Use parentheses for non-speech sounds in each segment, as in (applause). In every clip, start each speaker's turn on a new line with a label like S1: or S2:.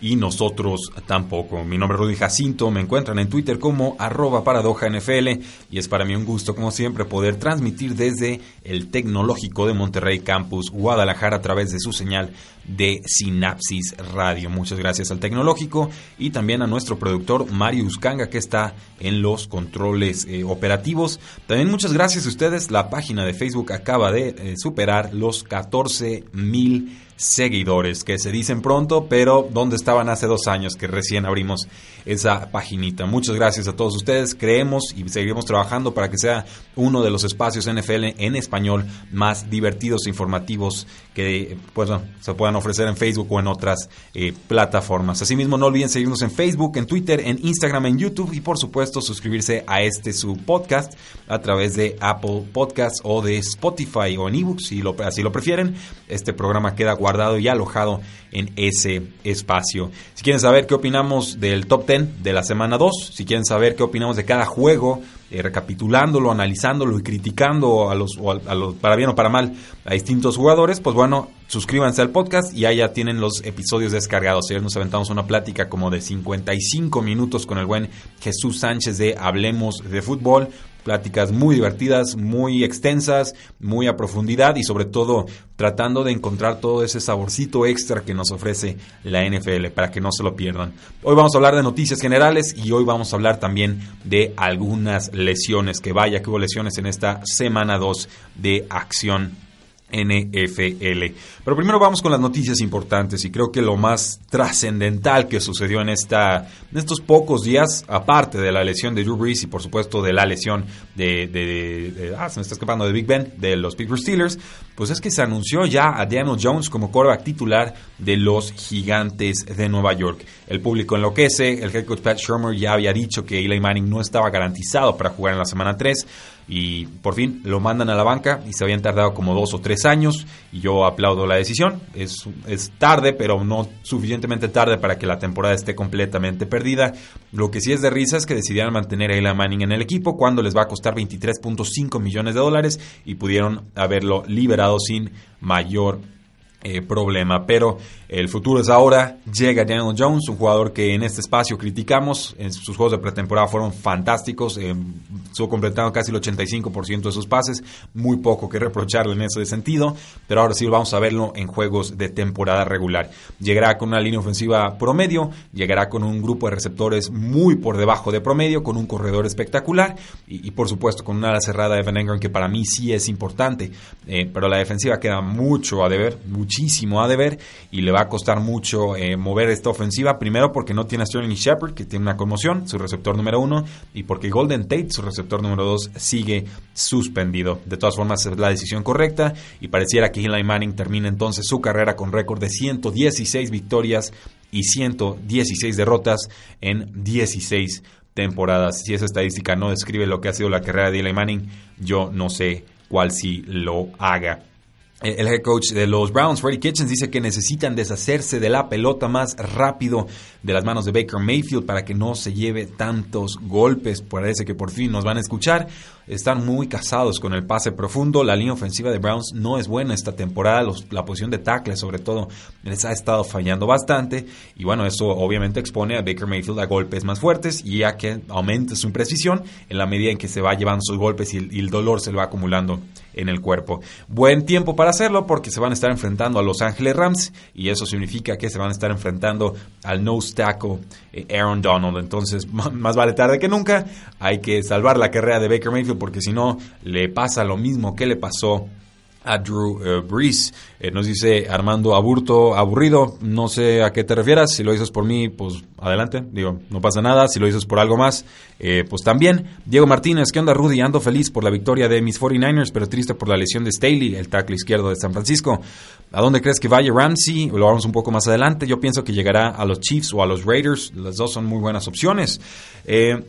S1: y nosotros tampoco. Mi nombre es Rudy Jacinto, me encuentran en Twitter como arroba paradoja NFL y es para mí un gusto como siempre poder transmitir desde el Tecnológico de Monterrey Campus Guadalajara a través de su señal de Sinapsis Radio. Muchas gracias al Tecnológico y también a nuestro productor Mario Uscanga que está en los controles eh, operativos. También muchas gracias a ustedes. La página de Facebook acaba de eh, superar los 14 mil seguidores, que se dicen pronto, pero ¿dónde estaban hace dos años que recién abrimos esa paginita? Muchas gracias a todos ustedes. Creemos y seguiremos trabajando para que sea uno de los espacios NFL en español más divertidos e informativos que pues, se puedan ofrecer en Facebook o en otras eh, plataformas. Asimismo, no olviden seguirnos en Facebook, en Twitter, en Instagram, en YouTube y por supuesto suscribirse a este su podcast a través de Apple Podcasts o de Spotify o en ebooks si lo, así lo prefieren. Este programa queda guardado y alojado en ese espacio. Si quieren saber qué opinamos del top 10 de la semana 2, si quieren saber qué opinamos de cada juego, eh, recapitulándolo, analizándolo y criticando a los, a los, para bien o para mal, a distintos jugadores, pues bueno, suscríbanse al podcast y allá tienen los episodios descargados. Ayer nos aventamos una plática como de 55 minutos con el buen Jesús Sánchez de Hablemos de Fútbol pláticas muy divertidas, muy extensas, muy a profundidad y sobre todo tratando de encontrar todo ese saborcito extra que nos ofrece la NFL para que no se lo pierdan. Hoy vamos a hablar de noticias generales y hoy vamos a hablar también de algunas lesiones, que vaya que hubo lesiones en esta semana 2 de acción NFL. Pero primero vamos con las noticias importantes y creo que lo más trascendental que sucedió en, esta, en estos pocos días, aparte de la lesión de Drew Brees y por supuesto de la lesión de, ah, se me está escapando de Big Ben, de los Pittsburgh Steelers, pues es que se anunció ya a Daniel Jones como quarterback titular de los Gigantes de Nueva York. El público enloquece, el head coach Pat Shermer ya había dicho que Eli Manning no estaba garantizado para jugar en la semana 3 y por fin lo mandan a la banca y se habían tardado como dos o tres años y yo aplaudo la decisión. Es, es tarde, pero no suficientemente tarde para que la temporada esté completamente perdida. Lo que sí es de risa es que decidieron mantener a Eli Manning en el equipo cuando les va a costar 23.5 millones de dólares y pudieron haberlo liberado sin mayor eh, problema. Pero el futuro es ahora. Llega Daniel Jones, un jugador que en este espacio criticamos. En sus juegos de pretemporada fueron fantásticos. Eh, estuvo completando casi el 85% de sus pases. Muy poco que reprocharle en ese sentido. Pero ahora sí vamos a verlo en juegos de temporada regular. Llegará con una línea ofensiva promedio. Llegará con un grupo de receptores muy por debajo de promedio. Con un corredor espectacular. Y, por supuesto con una ala cerrada de Van Engren que para mí sí es importante. Eh, pero la defensiva queda mucho a deber muchísimo a deber y le va a costar mucho eh, mover esta ofensiva. Primero porque no tiene a Sterling Shepard, que tiene una conmoción, su receptor número uno, y porque Golden Tate, su receptor número dos, sigue suspendido. De todas formas, es la decisión correcta y pareciera que Eli Manning termina entonces su carrera con récord de 116 victorias y 116 derrotas en 16 temporadas. Si esa estadística no describe lo que ha sido la carrera de Eli Manning, yo no sé cuál sí lo haga. El head coach de los Browns, Freddie Kitchens, dice que necesitan deshacerse de la pelota más rápido de las manos de Baker Mayfield para que no se lleve tantos golpes. Parece que por fin nos van a escuchar. Están muy casados con el pase profundo. La línea ofensiva de Browns no es buena esta temporada. la posición de tackle, sobre todo, les ha estado fallando bastante. Y bueno, eso obviamente expone a Baker Mayfield a golpes más fuertes y a que aumente su imprecisión en la medida en que se va llevando sus golpes y el, dolor se le va acumulando en el cuerpo. Buen tiempo para hacerlo porque se van a estar enfrentando a Los Ángeles Rams y eso significa que se van a estar enfrentando al nose tackle eh, Aaron Donald. Entonces, (laughs) más vale tarde que nunca. Hay que salvar la carrera de Baker Mayfield porque si no, le pasa lo mismo que le pasó a Drew eh, Brees. Eh, nos dice Armando Aburto, aburrido, no sé a qué te refieras, si lo dices por mí, pues adelante, digo, no pasa nada, si lo dices por algo más, eh, pues también. Diego Martínez, ¿qué onda Rudy? Ando feliz por la victoria de mis 49ers, pero triste por la lesión de Staley, el tackle izquierdo de San Francisco. ¿A dónde crees que vaya Ramsey? Lo vamos un poco más adelante, yo pienso que llegará a los Chiefs o a los Raiders, las dos son muy buenas opciones. Eh,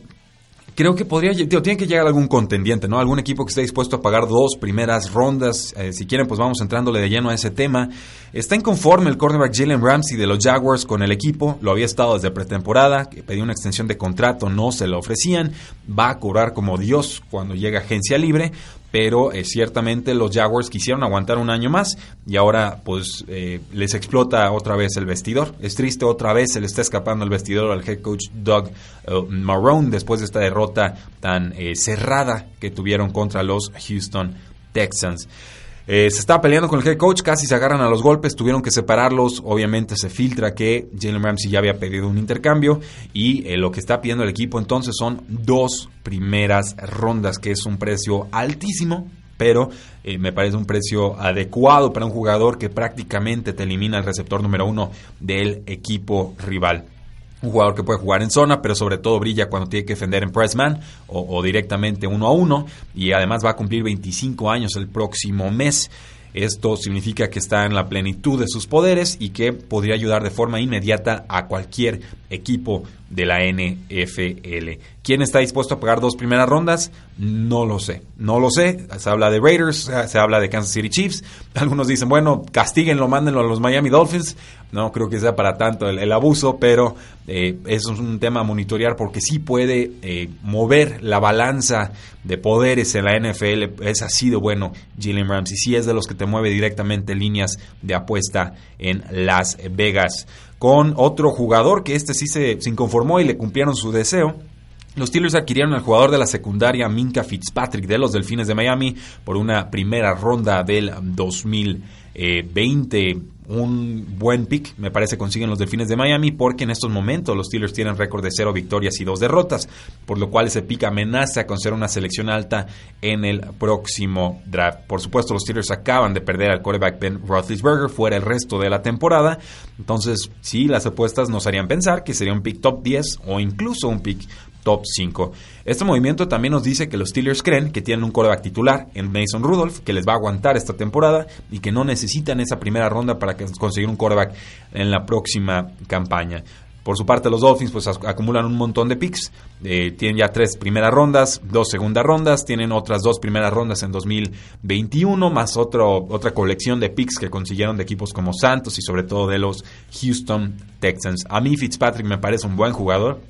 S1: creo que podría, tío, tiene que llegar algún contendiente, ¿no? Algún equipo que esté dispuesto a pagar dos primeras rondas. Eh, si quieren, pues vamos entrándole de lleno a ese tema. Está inconforme el cornerback Jalen Ramsey de los Jaguars con el equipo. Lo había estado desde pretemporada. Pedía una extensión de contrato, no se lo ofrecían. Va a cobrar como Dios cuando llega agencia libre pero eh, ciertamente los Jaguars quisieron aguantar un año más y ahora pues eh, les explota otra vez el vestidor. Es triste, otra vez se le está escapando el vestidor al head coach Doug uh, Marrone después de esta derrota tan eh, cerrada que tuvieron contra los Houston Texans. Eh, se estaba peleando con el head coach, casi se agarran a los golpes, tuvieron que separarlos. Obviamente se filtra que Jalen Ramsey ya había pedido un intercambio y eh, lo que está pidiendo el equipo entonces son dos primeras rondas, que es un precio altísimo, pero eh, me parece un precio adecuado para un jugador que prácticamente te elimina el receptor número uno del equipo rival un jugador que puede jugar en zona, pero sobre todo brilla cuando tiene que defender en pressman o, o directamente uno a uno. Y además va a cumplir 25 años el próximo mes. Esto significa que está en la plenitud de sus poderes y que podría ayudar de forma inmediata a cualquier equipo de la NFL. ¿Quién está dispuesto a pagar dos primeras rondas? No lo sé. No lo sé. Se habla de Raiders, se habla de Kansas City Chiefs. (laughs) Algunos dicen, bueno, castíguenlo, mándenlo a los Miami Dolphins. No creo que sea para tanto el, abuso, pero eh, eso es un tema a monitorear porque sí puede eh, mover la balanza de poderes en la NFL. Es así de bueno Jalen Ramsey. Sí es de los que te mueve directamente líneas de apuesta en Las Vegas con otro jugador que este sí se, inconformó y le cumplieron su deseo. Los Steelers adquirieron al jugador de la secundaria Minka Fitzpatrick de los Delfines de Miami por una primera ronda del 2020 un buen pick, me parece, consiguen los Delfines de Miami, porque en estos momentos los Steelers tienen récord de cero victorias y dos derrotas, por lo cual ese pick amenaza con ser una selección alta en el próximo draft. Por supuesto, los Steelers acaban de perder al quarterback Ben Roethlisberger fuera el resto de la temporada, entonces sí, las apuestas nos harían pensar que sería un pick top 10 o incluso un pick top 5. Este movimiento también nos dice que los Steelers creen que tienen un quarterback titular en Mason Rudolph, que les va a aguantar esta temporada y que no necesitan esa primera ronda para conseguir un quarterback en la próxima campaña. Por su parte, los Dolphins pues acumulan un montón de picks. Eh, tienen ya tres primeras rondas, dos segundas rondas, tienen otras dos primeras rondas en 2021, más otro, otra colección de picks que consiguieron de equipos como Santos y sobre todo de los Houston Texans. A mí Fitzpatrick me parece un buen jugador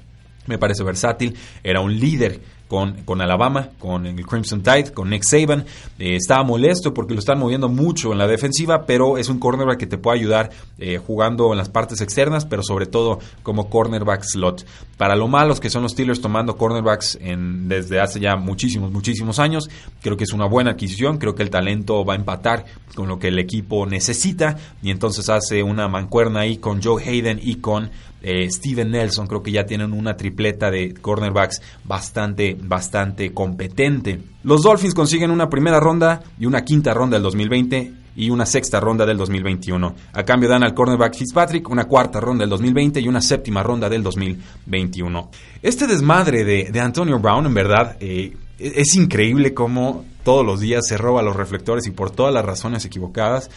S1: me parece versátil, era un líder con, con, Alabama, con el Crimson Tide, con Nick Saban. Eh, estaba molesto porque lo están moviendo mucho en la defensiva, pero es un cornerback que te puede ayudar eh, jugando en las partes externas, pero sobre todo como cornerback slot. Para lo malos que son los Steelers tomando cornerbacks en, desde hace ya muchísimos, muchísimos años, creo que es una buena adquisición, creo que el talento va a empatar con lo que el equipo necesita y entonces hace una mancuerna ahí con Joe Hayden y con eh, Steven Nelson, creo que ya tienen una tripleta de cornerbacks bastante, bastante competente. Los Dolphins consiguen una primera ronda y una quinta ronda del 2020 y una sexta ronda del 2021. A cambio dan al cornerback Fitzpatrick una cuarta ronda del 2020 y una séptima ronda del 2021. Este desmadre de, Antonio Brown, en verdad, eh, es increíble cómo todos los días se roba los reflectores y por todas las razones equivocadas.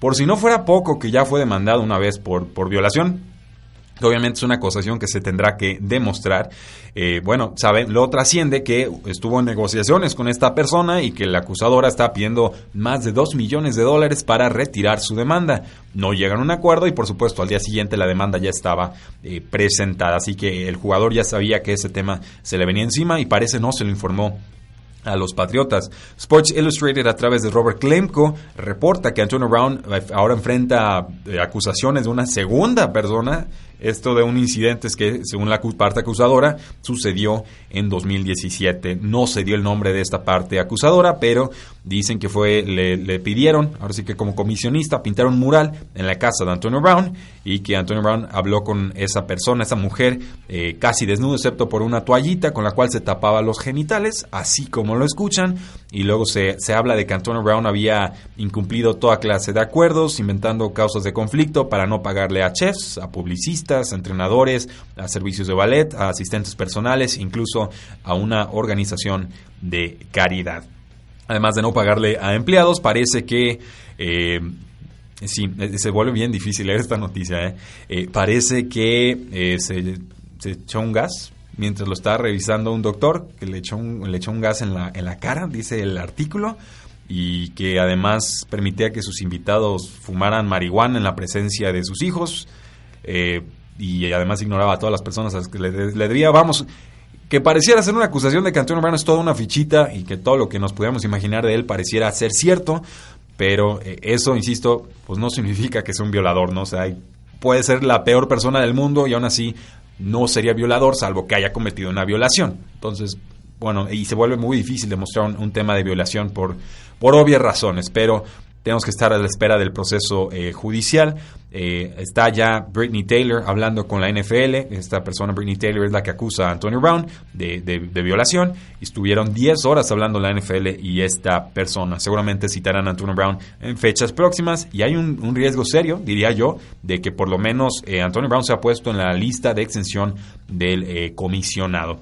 S1: Por si no fuera poco que ya fue demandado una vez por, por violación, Obviamente es una acusación que se tendrá que demostrar. Eh, bueno, sabe, lo trasciende que estuvo en negociaciones con esta persona y que la acusadora está pidiendo más de 2 millones de dólares para retirar su demanda. No llegan a un acuerdo y por supuesto al día siguiente la demanda ya estaba eh, presentada. Así que el jugador ya sabía que ese tema se le venía encima y parece no se lo informó a los Patriotas. Sports Illustrated a través de Robert Klemko reporta que Antonio Brown eh, ahora enfrenta eh, acusaciones de una segunda persona esto de un incidente es que, según la parte acusadora, sucedió en 2017. No se dio el nombre de esta parte acusadora, pero dicen que fue, le, pidieron, ahora sí que como comisionista, pintar un mural en la casa de Antonio Brown y que Antonio Brown habló con esa persona, esa mujer, eh, casi desnudo, excepto por una toallita con la cual se tapaba los genitales, así como lo escuchan, y luego se, se habla de que Antonio Brown había incumplido toda clase de acuerdos, inventando causas de conflicto para no pagarle a chefs, a publicistas, entrenadores, a servicios de ballet, a asistentes personales, incluso a una organización de caridad. Además de no pagarle a empleados, parece que... Eh, sí, eh, se vuelve bien difícil leer esta noticia. ¿eh? parece que se, echó un gas mientras lo estaba revisando un doctor, que le echó un, le echó un gas en la, en la cara, dice el artículo, y que además permitía que sus invitados fumaran marihuana en la presencia de sus hijos y además ignoraba a todas las personas a las que le, debía, vamos, que pareciera ser una acusación de que Antonio Brown es toda una fichita y que todo lo que nos pudiéramos imaginar de él pareciera ser cierto, pero eh, eso, insisto, pues no significa que sea un violador, ¿no? O sea, puede ser la peor persona del mundo y aún así no sería violador salvo que haya cometido una violación. Entonces, bueno, y se vuelve muy difícil demostrar un, un tema de violación por, por obvias razones, pero tenemos que estar a la espera del proceso eh, judicial. Eh, está ya Britney Taylor hablando con la NFL. Esta persona, Britney Taylor, es la que acusa a Antonio Brown de, violación. Estuvieron 10 horas hablando la NFL y esta persona. Seguramente citarán a Antonio Brown en fechas próximas. Y hay un, riesgo serio, diría yo, de que por lo menos eh, Antonio Brown se ha puesto en la lista de exención del comisionado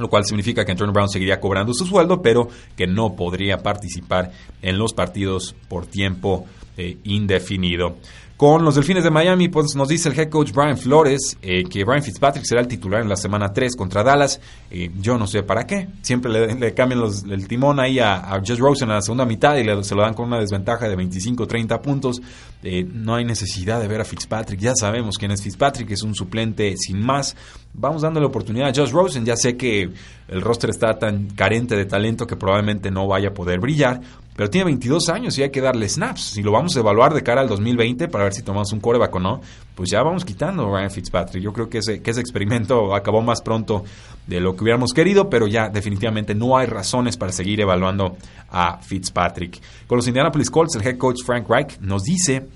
S1: lo cual significa que Antonio Brown seguiría cobrando su sueldo, pero que no podría participar en los partidos por tiempo eh, indefinido. Con los Delfines de Miami, pues nos dice el head coach Brian Flores eh, que Brian Fitzpatrick será el titular en la semana 3 contra Dallas. Eh, yo no sé para qué. Siempre le, cambian el timón ahí a, a Just Rose en la segunda mitad y se lo dan con una desventaja de 25-30 puntos. Eh, no hay necesidad de ver a Fitzpatrick. Ya sabemos quién es Fitzpatrick, es un suplente sin más. Vamos dándole oportunidad a Josh Rosen. Ya sé que el roster está tan carente de talento que probablemente no vaya a poder brillar, pero tiene 22 años y hay que darle snaps. Si lo vamos a evaluar de cara al 2020 para ver si tomamos un coreback o no, pues ya vamos quitando a Ryan Fitzpatrick. Yo creo que ese, que ese experimento (laughs) acabó más pronto de lo que hubiéramos querido, pero ya definitivamente no hay razones para seguir evaluando a Fitzpatrick. Con los Indianapolis Colts, el head coach Frank Reich nos dice,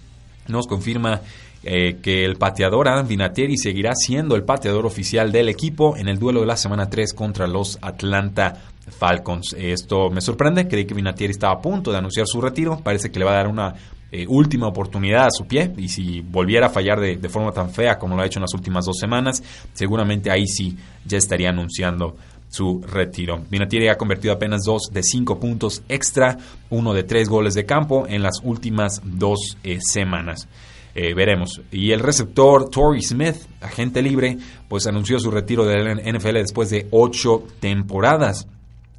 S1: nos confirma eh, que el pateador Adam Vinatieri seguirá siendo el pateador oficial del equipo en el duelo de la semana 3 contra los Atlanta Falcons. Esto me sorprende, creí que Vinatieri estaba a punto de anunciar su retiro, parece que le va a dar una eh, última oportunidad a su pie y si volviera a fallar de, forma tan fea como lo ha hecho en las últimas dos semanas, seguramente ahí sí ya estaría anunciando su retiro. Vinatieri ha convertido apenas dos de cinco puntos extra, uno de tres goles de campo en las últimas dos eh, semanas. Eh, veremos. Y el receptor Torrey Smith, agente libre, pues anunció su retiro del NFL después de ocho temporadas.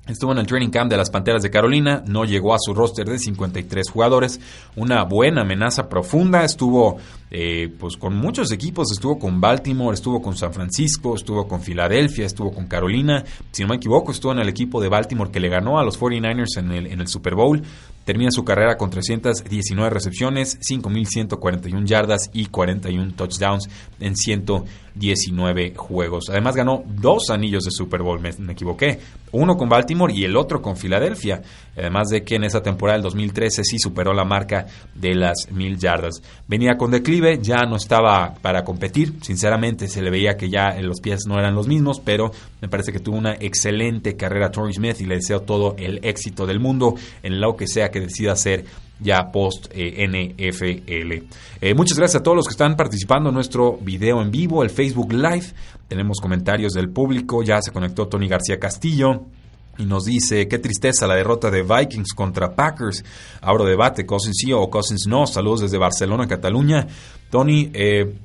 S1: Estuvo en el training camp de las Panteras de Carolina, no llegó a su roster de 53 jugadores, una buena amenaza profunda, estuvo eh, pues con muchos equipos, estuvo con Baltimore, estuvo con San Francisco, estuvo con Filadelfia, estuvo con Carolina, si no me equivoco, estuvo en el equipo de Baltimore que le ganó a los 49ers en el, en el Super Bowl, termina su carrera con 319 recepciones, 5.141 yardas y 41 touchdowns en 119 juegos. Además ganó dos anillos de Super Bowl, me, me equivoqué, uno con Baltimore y el otro con Filadelfia, además de que en esa temporada del 2013 sí superó la marca de las mil yardas. Venía con declive ya no estaba para competir, sinceramente se le veía que ya los pies no eran los mismos, pero me parece que tuvo una excelente carrera Torrey Smith y le deseo todo el éxito del mundo en lo que sea que decida hacer ya post eh, NFL. Eh, muchas gracias a todos los que están participando en nuestro video en vivo, el Facebook Live. Tenemos comentarios del público, ya se conectó Tony García Castillo. Y nos dice, qué tristeza la derrota de Vikings contra Packers. Abro debate, Cousins sí o Cousins no. Saludos desde Barcelona, Cataluña. Tony, eh,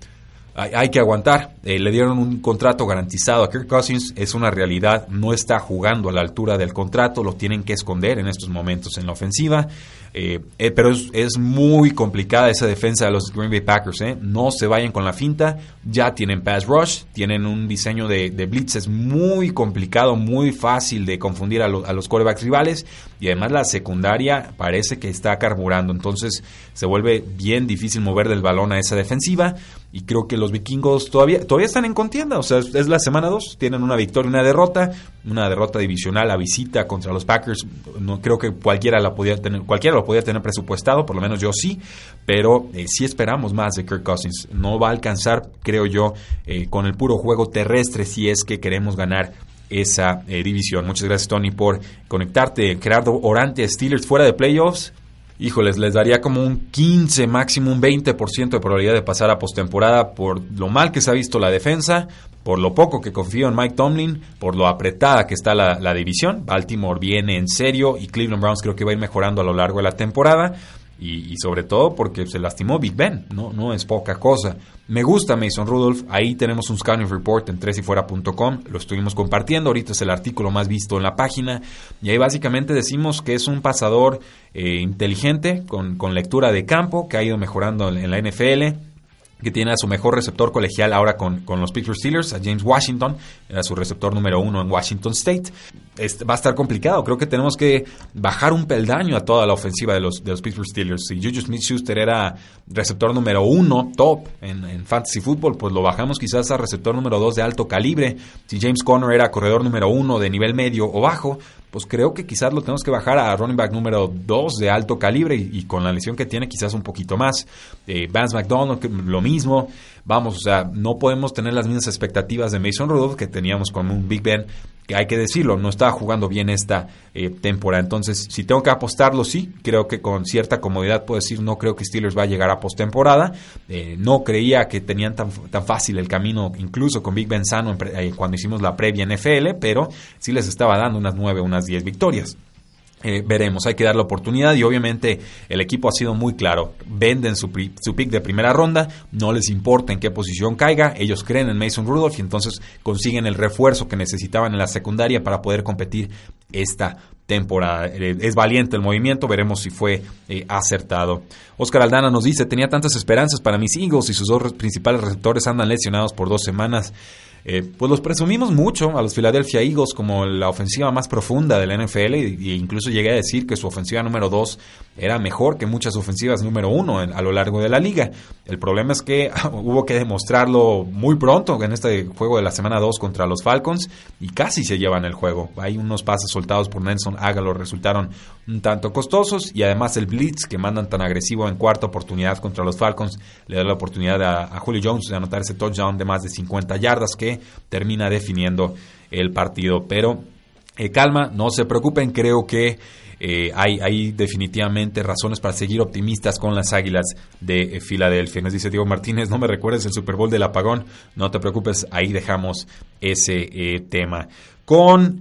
S1: hay, que aguantar. Eh, le dieron un contrato garantizado a Kirk Cousins, es una realidad, no está jugando a la altura del contrato, lo tienen que esconder en estos momentos en la ofensiva. Eh, eh, pero es, muy complicada esa defensa de los Green Bay Packers. No se vayan con la finta. Ya tienen pass rush, tienen un diseño de, de blitzes muy complicado, muy fácil de confundir a, a los quarterbacks rivales. Y además la secundaria parece que está carburando. Entonces se vuelve bien difícil mover del balón a esa defensiva y creo que los vikingos todavía, todavía están en contienda, o sea, es la semana 2, tienen una victoria y una derrota, una derrota divisional a visita contra los Packers, no creo que cualquiera la podía tener, cualquiera lo podía tener presupuestado, por lo menos yo sí, pero eh, sí esperamos más de Kirk Cousins, no va a alcanzar, creo yo, eh, con el puro juego terrestre si es que queremos ganar esa eh, división. Muchas gracias Tony por conectarte. Gerardo Orante, Steelers fuera de playoffs híjoles, les daría como un 15, máximo un 20% de probabilidad de pasar a postemporada por lo mal que se ha visto la defensa, por lo poco que confío en Mike Tomlin, por lo apretada que está la, la división. Baltimore viene en serio y Cleveland Browns creo que va a ir mejorando a lo largo de la temporada y, sobre todo porque se lastimó Big Ben, no, no es poca cosa. Me gusta Mason Rudolph, ahí tenemos un scouting report en tresyfuera.com, lo estuvimos compartiendo, ahorita es el artículo más visto en la página, y ahí básicamente decimos que es un pasador eh, inteligente, con, con, lectura de campo, que ha ido mejorando en la NFL, que tiene a su mejor receptor colegial ahora con, los Pittsburgh Steelers, a James Washington, era su receptor número uno en Washington State. va a estar complicado, creo que tenemos que bajar un peldaño a toda la ofensiva de los, de los Pittsburgh Steelers. Si Juju Smith-Schuster era receptor número uno, top, en, en, fantasy football, pues lo bajamos quizás a receptor número dos de alto calibre. Si James Conner era corredor número uno de nivel medio o bajo, pues creo que quizás lo tenemos que bajar a running back número 2 de alto calibre y, con la lesión que tiene quizás un poquito más. Eh, Vance McDonald, lo mismo. Vamos, o sea, no podemos tener las mismas expectativas de Mason Rudolph que teníamos con un Big Ben hay que decirlo, no estaba jugando bien esta eh, temporada. Entonces, si tengo que apostarlo, sí, creo que con cierta comodidad puedo decir, no creo que Steelers va a llegar a postemporada. Eh, no creía que tenían tan, tan, fácil el camino, incluso con Big Ben Sano eh, cuando hicimos la previa NFL, pero sí les estaba dando unas nueve, unas diez victorias. Eh, veremos, hay que dar la oportunidad y obviamente el equipo ha sido muy claro. Venden su, su, pick de primera ronda, no les importa en qué posición caiga, ellos creen en Mason Rudolph y entonces consiguen el refuerzo que necesitaban en la secundaria para poder competir esta temporada. Eh, es valiente el movimiento, veremos si fue eh, acertado. Oscar Aldana nos dice, tenía tantas esperanzas para mis Eagles y sus dos principales receptores andan lesionados por dos semanas. Eh, pues los presumimos mucho a los Philadelphia Eagles como la ofensiva más profunda de la NFL e incluso llegué a decir que su ofensiva número 2 era mejor que muchas ofensivas número 1 a lo largo de la liga. El problema es que (laughs) hubo que demostrarlo muy pronto en este juego de la semana 2 contra los Falcons y casi se llevan el juego. Hay unos pases soltados por Nelson Aguilar resultaron un tanto costosos y además el blitz que mandan tan agresivo en cuarta oportunidad contra los Falcons le da la oportunidad a, a Julio Jones de anotar ese touchdown de más de 50 yardas que termina definiendo el partido. Pero eh, calma, no se preocupen, creo que eh, hay, definitivamente razones para seguir optimistas con las Águilas de eh, Filadelfia. Nos dice Diego Martínez, no me recuerdes el Super Bowl del apagón, no te preocupes, ahí dejamos ese tema. Con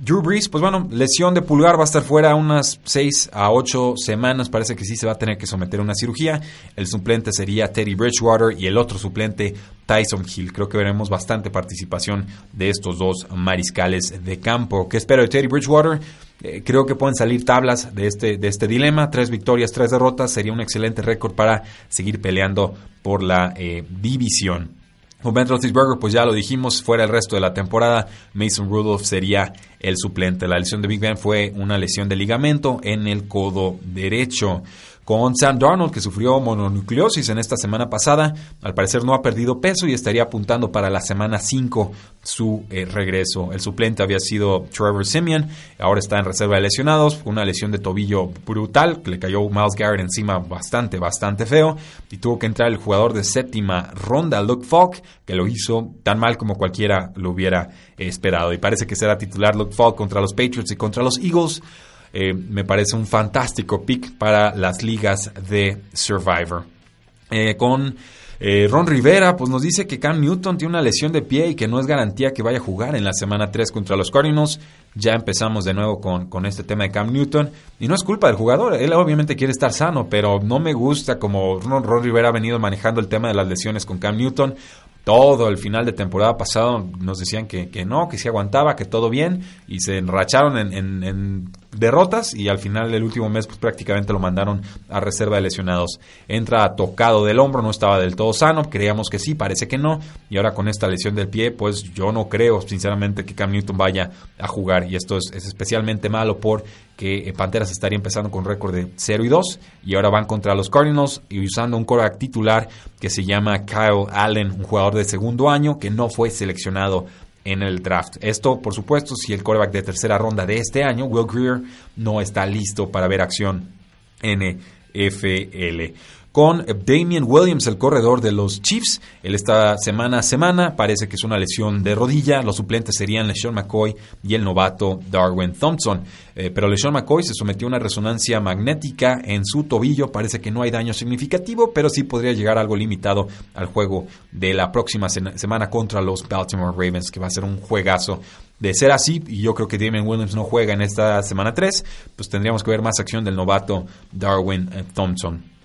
S1: Drew Brees, pues bueno, lesión de pulgar va a estar fuera unas 6 a 8 semanas. Parece que sí se va a tener que someter a una cirugía. El suplente sería Teddy Bridgewater y el otro suplente Tyson Hill. Creo que veremos bastante participación de estos dos mariscales de campo. ¿Qué espero de Teddy Bridgewater? Eh, creo que pueden salir tablas de este, de este dilema. Tres victorias, tres derrotas. Sería un excelente récord para seguir peleando por la eh, división. Con Ben Roethlisberger, pues ya lo dijimos, fuera el resto de la temporada, Mason Rudolph sería el suplente. La lesión de Big Ben fue una lesión de ligamento en el codo derecho con Sam Darnold, que sufrió mononucleosis en esta semana pasada. Al parecer no ha perdido peso y estaría apuntando para la semana 5 su eh, regreso. El suplente había sido Trevor Simeon, ahora está en reserva de lesionados. Una lesión de tobillo brutal, que le cayó Miles Garrett encima bastante, bastante feo. Y tuvo que entrar el jugador de séptima ronda, Luke Falk, que lo hizo tan mal como cualquiera lo hubiera esperado. Y parece que será titular Luke Falk contra los Patriots y contra los Eagles. Eh, me parece un fantástico pick para las ligas de Survivor. Eh, con Eh, Ron Rivera pues nos dice que Cam Newton tiene una lesión de pie y que no es garantía que vaya a jugar en la semana 3 contra los Cardinals. Ya empezamos de nuevo con, con este tema de Cam Newton. Y no es culpa del jugador, él obviamente quiere estar sano, pero no me gusta como Ron, Rivera ha venido manejando el tema de las lesiones con Cam Newton todo el final de temporada pasado nos decían que, que no, que sí aguantaba, que todo bien, y se enracharon en, derrotas y al final del último mes pues, prácticamente lo mandaron a reserva de lesionados. Entra tocado del hombro, no estaba del todo sano, creíamos que sí, parece que no, y ahora con esta lesión del pie, pues yo no creo sinceramente que Cam Newton vaya a jugar, y esto es, es especialmente malo por que Panteras estaría empezando con récord de 0 y 2 y ahora van contra los Cardinals y usando un quarterback titular que se llama Kyle Allen, un jugador de segundo año que no fue seleccionado en el draft. Esto, por supuesto, si el quarterback de tercera ronda de este año, Will Greer, no está listo para ver acción NFL con Damian Williams, el corredor de los Chiefs. Él está semana a semana, parece que es una lesión de rodilla. Los suplentes serían LeSean McCoy y el novato Darwin Thompson. Eh, pero LeSean McCoy se sometió a una resonancia magnética en su tobillo. Parece que no hay daño significativo, pero sí podría llegar algo limitado al juego de la próxima semana contra los Baltimore Ravens, que va a ser un juegazo de ser así, y yo creo que Damian Williams no juega en esta semana 3, pues tendríamos que ver más acción del novato Darwin eh, Thompson.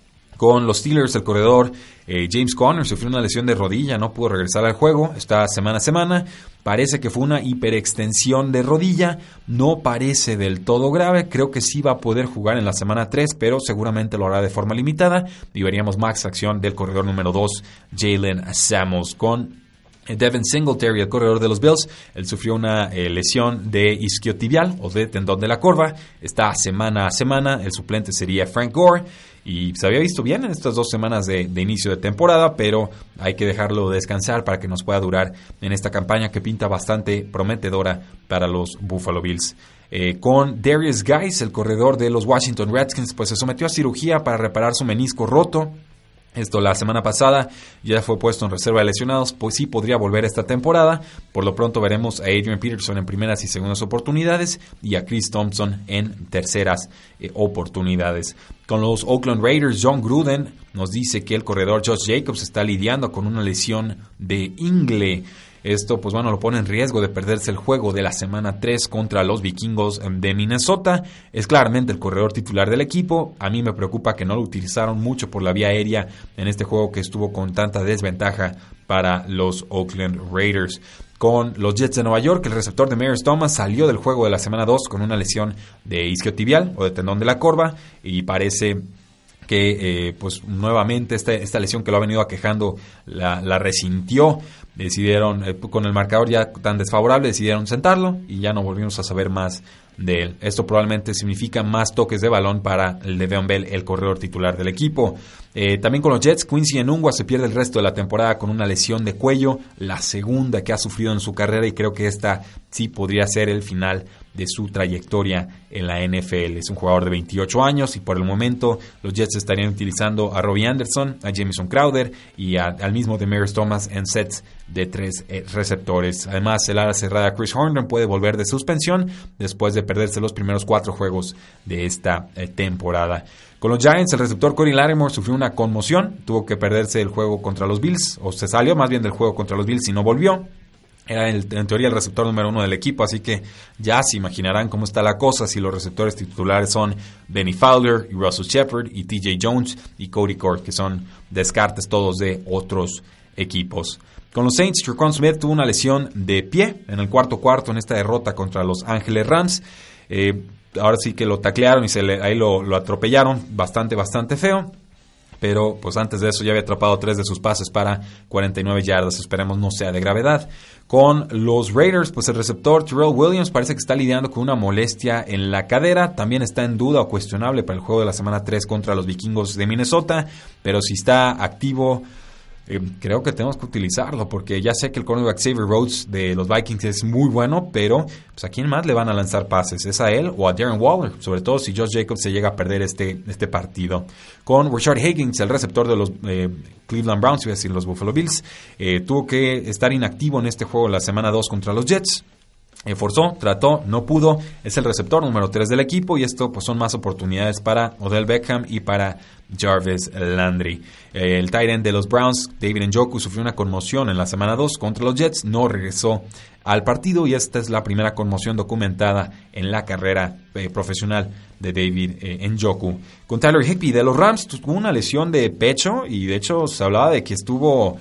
S1: Con los Steelers, el corredor eh, James Conner sufrió una lesión de rodilla, no pudo regresar al juego, está semana a semana. Parece que fue una hiperextensión de rodilla, no parece del todo grave, creo que sí va a poder jugar en la semana 3, pero seguramente lo hará de forma limitada y veríamos más acción del corredor número 2, Jalen Samuels, con Devin Singletary, el corredor de los Bills, él sufrió una eh, lesión de isquiotibial o de tendón de la corva. Está semana a semana. El suplente sería Frank Gore y se había visto bien en estas dos semanas de, inicio de temporada, pero hay que dejarlo descansar para que nos pueda durar en esta campaña que pinta bastante prometedora para los Buffalo Bills. Eh, con Darius Guys, el corredor de los Washington Redskins, pues se sometió a cirugía para reparar su menisco roto. Esto la semana pasada ya fue puesto en reserva de lesionados, pues sí podría volver esta temporada. Por lo pronto veremos a Adrian Peterson en primeras y segundas oportunidades y a Chris Thompson en terceras eh, oportunidades. Con los Oakland Raiders, John Gruden nos dice que el corredor Josh Jacobs está lidiando con una lesión de ingle. Esto, pues bueno, lo pone en riesgo de perderse el juego de la semana 3 contra los vikingos de Minnesota. Es claramente el corredor titular del equipo. A mí me preocupa que no lo utilizaron mucho por la vía aérea en este juego que estuvo con tanta desventaja para los Oakland Raiders con los Jets de Nueva York. El receptor de Maris Thomas salió del juego de la semana 2 con una lesión de isquiotibial o de tendón de la corva y parece que eh, pues nuevamente esta, esta, lesión que lo ha venido aquejando la resintió decidieron, eh, con el marcador ya tan desfavorable, decidieron sentarlo y ya no volvimos a saber más de él. Esto probablemente significa más toques de balón para el de Bell, el corredor titular del equipo. Eh, también con los Jets, Quincy Enungua se pierde el resto de la temporada con una lesión de cuello, la segunda que ha sufrido en su carrera y creo que esta sí podría ser el final de su trayectoria en la NFL. Es un jugador de 28 años y por el momento los Jets estarían utilizando a Robbie Anderson, a Jameson Crowder y al mismo Demarius Thomas en sets de tres eh, receptores. Además, el ala cerrada Chris Horner puede volver de suspensión después de perderse los primeros cuatro juegos de esta eh, temporada. Con los Giants, el receptor Corey Larimore sufrió una conmoción, tuvo que perderse el juego contra los Bills, o se salió más bien del juego contra los Bills y no volvió. Era en teoría el receptor número uno del equipo, así que ya se imaginarán cómo está la cosa si los receptores titulares son Benny Fowler y Russell Shepard y TJ Jones y Cody Cord, que son descartes todos de otros equipos. Con los Saints, Tricon Smith tuvo una lesión de pie en el cuarto cuarto en esta derrota contra los Ángeles Rams. Eh, ahora sí que lo taclearon y se le, ahí lo, lo atropellaron bastante, bastante feo pero pues antes de eso ya había atrapado tres de sus pases para 49 yardas, esperemos no sea de gravedad. Con los Raiders, pues el receptor Terrell Williams parece que está lidiando con una molestia en la cadera, también está en duda o cuestionable para el juego de la semana 3 contra los vikingos de Minnesota, pero si está activo eh, creo que tenemos que utilizarlo porque ya sé que el cornerback Xavier Rhodes de los Vikings es muy bueno, pero pues, ¿a quién más le van a lanzar pases? ¿Es a él o a Darren Waller? Sobre todo si Josh Jacobs se llega a perder este, este partido. Con Richard Higgins, el receptor de los eh, Cleveland Browns, iba a decir los Buffalo Bills, eh, tuvo que estar inactivo en este juego la semana 2 contra los Jets. Eh, forzó, trató, no pudo. Es el receptor número 3 del equipo y esto pues son más oportunidades para Odell Beckham y para Jarvis Landry. Eh, el tight end de los Browns, David Njoku, sufrió una conmoción en la semana 2 contra los Jets, no regresó al partido y esta es la primera conmoción documentada en la carrera eh, profesional de David Njoku. Con Tyler Higby de los Rams tuvo una lesión de pecho y de hecho se hablaba de que estuvo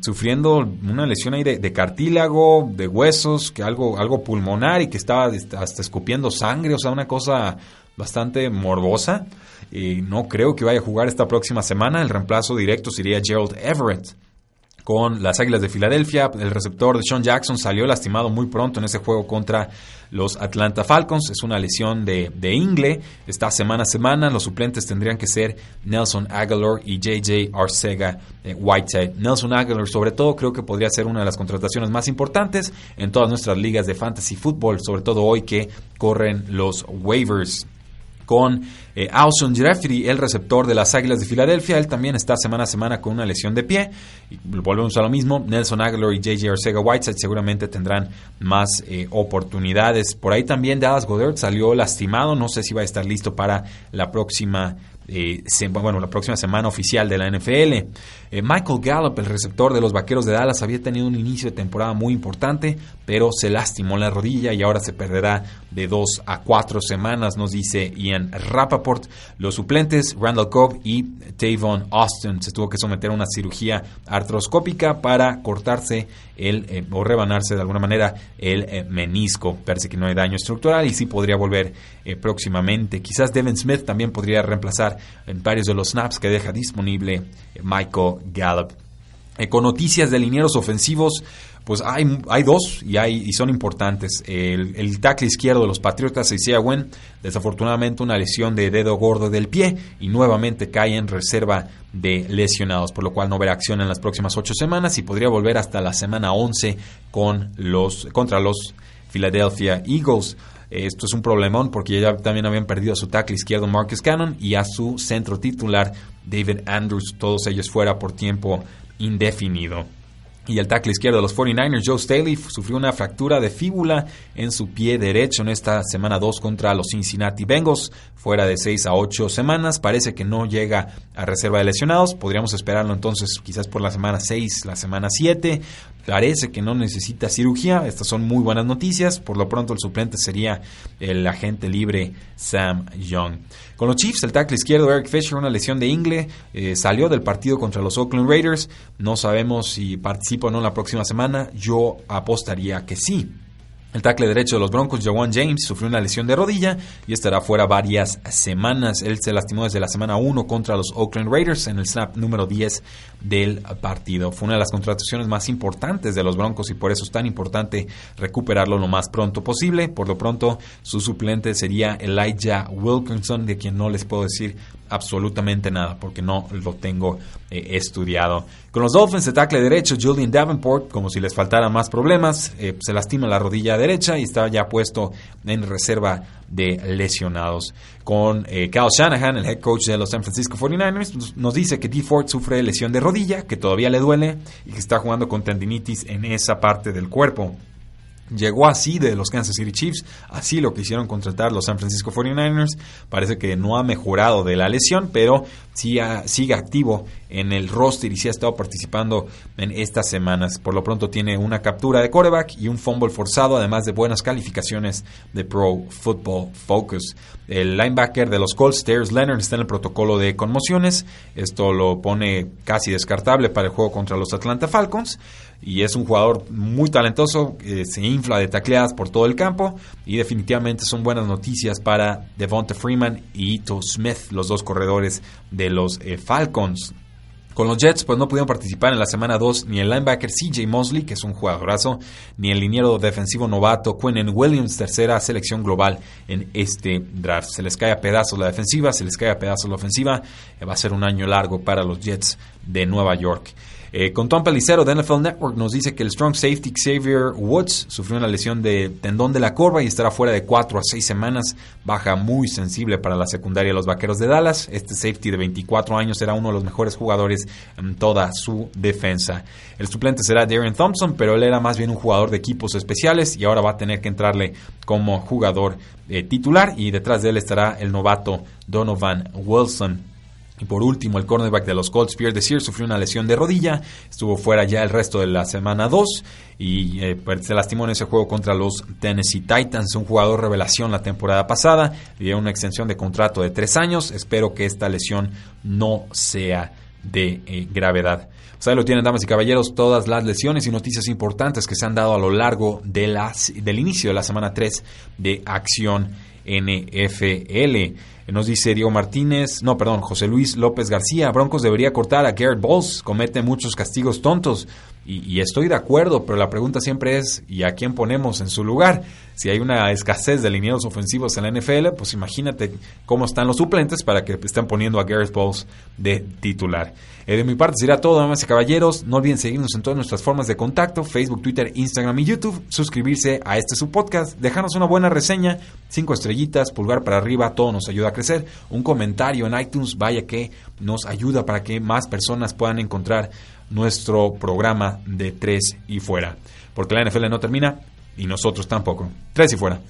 S1: sufriendo una lesión ahí de, cartílago, de huesos, que algo, algo pulmonar y que estaba hasta escupiendo sangre, o sea, una cosa bastante morbosa. y no creo que vaya a jugar esta próxima semana. El reemplazo directo sería Gerald Everett con las Águilas de Filadelfia. El receptor de Sean Jackson salió lastimado muy pronto en ese juego contra los Atlanta Falcons. Es una lesión de, ingle. Está semana a semana. Los suplentes tendrían que ser Nelson Aguilar y JJ Arcega eh, Whiteside. Nelson Aguilar, sobre todo, creo que podría ser una de las contrataciones más importantes en todas nuestras ligas de fantasy football, sobre todo hoy que corren los waivers con eh, Alson Jeffrey, el receptor de las Águilas de Filadelfia. Él también está semana a semana con una lesión de pie. Y volvemos a lo mismo. Nelson Aguilar y JJ Arcega Whiteside seguramente tendrán más eh, oportunidades. Por ahí también Dallas Goddard salió lastimado. No sé si va a estar listo para la próxima eh, bueno, la próxima semana oficial de la NFL. Eh, Michael Gallup, el receptor de los Vaqueros de Dallas, había tenido un inicio de temporada muy importante, pero se lastimó la rodilla y ahora se perderá de dos a cuatro semanas, nos dice Ian Rappaport. Los suplentes, Randall Cobb y Tavon Austin, se tuvo que someter a una cirugía artroscópica para cortarse el, eh, o rebanarse de alguna manera el menisco. Parece que no hay daño estructural y sí podría volver próximamente. Quizás Devin Smith también podría reemplazar en varios de los snaps que deja disponible Michael Gallup. Eh, con noticias de linieros ofensivos, pues hay, hay dos y, hay, y son importantes. El, tackle izquierdo de los Patriotas, Isaiah Wen, desafortunadamente una lesión de dedo gordo del pie y nuevamente cae en reserva de lesionados, por lo cual no verá acción en las próximas ocho semanas y podría volver hasta la semana 11 con los, contra los Philadelphia Eagles. Esto es un problemón porque ya también habían perdido a su tackle izquierdo Marcus Cannon y a su centro titular David Andrews, todos ellos fuera por tiempo indefinido. Y el tackle izquierdo de los 49ers, Joe Staley, sufrió una fractura de fíbula en su pie derecho en esta semana 2 contra los Cincinnati Bengals, fuera de 6 a 8 semanas. Parece que no llega a reserva de lesionados. Podríamos esperarlo entonces quizás por la semana 6, la semana 7. Parece que no necesita cirugía. Estas son muy buenas noticias. Por lo pronto el suplente sería el agente libre Sam Young. Con los Chiefs, el tackle izquierdo Eric Fisher, una lesión de ingle, eh, salió del partido contra los Oakland Raiders. No sabemos si participa o no la próxima semana. Yo apostaría que sí. El tackle derecho de los Broncos, Jawan James, sufrió una lesión de rodilla y estará fuera varias semanas. Él se lastimó desde la semana 1 contra los Oakland Raiders en el snap número 10 del partido. Fue una de las contrataciones más importantes de los Broncos y por eso es tan importante recuperarlo lo más pronto posible. Por lo pronto, su suplente sería Elijah Wilkinson, de quien no les puedo decir absolutamente nada porque no lo tengo eh, estudiado. Con los Dolphins de tackle derecho, Julian Davenport, como si les faltaran más problemas, eh, se lastima la rodilla derecha y está ya puesto en reserva de lesionados. Con eh, Kyle Shanahan, el head coach de los San Francisco 49ers, nos dice que D. Ford sufre lesión de rodilla, que todavía le duele y que está jugando con tendinitis en esa parte del cuerpo. Llegó así de los Kansas City Chiefs, así lo quisieron contratar los San Francisco 49ers. Parece que no ha mejorado de la lesión, pero sí sigue activo en el roster y sí ha estado participando en estas semanas. Por lo pronto tiene una captura de quarterback y un fumble forzado, además de buenas calificaciones de Pro Football Focus. El linebacker de los Colts, Stairs Leonard, está en el protocolo de conmociones. Esto lo pone casi descartable para el juego contra los Atlanta Falcons y es un jugador muy talentoso, se infla de tacleadas por todo el campo y definitivamente son buenas noticias para Devonta Freeman y Ito Smith, los dos corredores de los eh, Falcons. Con los Jets, pues no pudieron participar en la semana 2 ni el linebacker CJ Mosley, que es un jugadorazo, ni el liniero defensivo novato Quinnen Williams, tercera selección global en este draft. Se les cae a pedazos la defensiva, se les cae a pedazos la ofensiva. Va a ser un año largo para los Jets de Nueva York. Eh, con Tom Pelicero de NFL Network nos dice que el strong safety Xavier Woods sufrió una lesión de tendón de la corva y estará fuera de 4 a 6 semanas, baja muy sensible para la secundaria de los Vaqueros de Dallas. Este safety de 24 años será uno de los mejores jugadores en toda su defensa. El suplente será Darren Thompson, pero él era más bien un jugador de equipos especiales y ahora va a tener que entrarle como jugador eh, titular y detrás de él estará el novato Donovan Wilson. Y por último, el cornerback de los Colts, Pierre Desir, sufrió una lesión de rodilla, estuvo fuera ya el resto de la semana 2 y eh, pues, se lastimó en ese juego contra los Tennessee Titans, un jugador revelación la temporada pasada, le dio una extensión de contrato de tres años, espero que esta lesión no sea de eh, gravedad. Pues ahí lo tienen, damas y caballeros, todas las lesiones y noticias importantes que se han dado a lo largo de las, del inicio de la semana 3 de Acción NFL. Nos dice Diego Martínez, no, perdón, José Luis López García, Broncos debería cortar a Garrett Bowles, comete muchos castigos tontos. Y, estoy de acuerdo, pero la pregunta siempre es, ¿y a quién ponemos en su lugar? Si hay una escasez de lineados ofensivos en la NFL, pues imagínate cómo están los suplentes para que estén poniendo a Garrett Bowles de titular. Eh, de mi parte será todo, damas y caballeros. No olviden seguirnos en todas nuestras formas de contacto, Facebook, Twitter, Instagram y YouTube. Suscribirse a este su podcast, dejarnos una buena reseña, cinco estrellitas, pulgar para arriba, todo nos ayuda crecer. Un comentario en iTunes, vaya que nos ayuda para que más personas puedan encontrar nuestro programa de tres y fuera. Porque la NFL no termina y nosotros tampoco. Tres y fuera.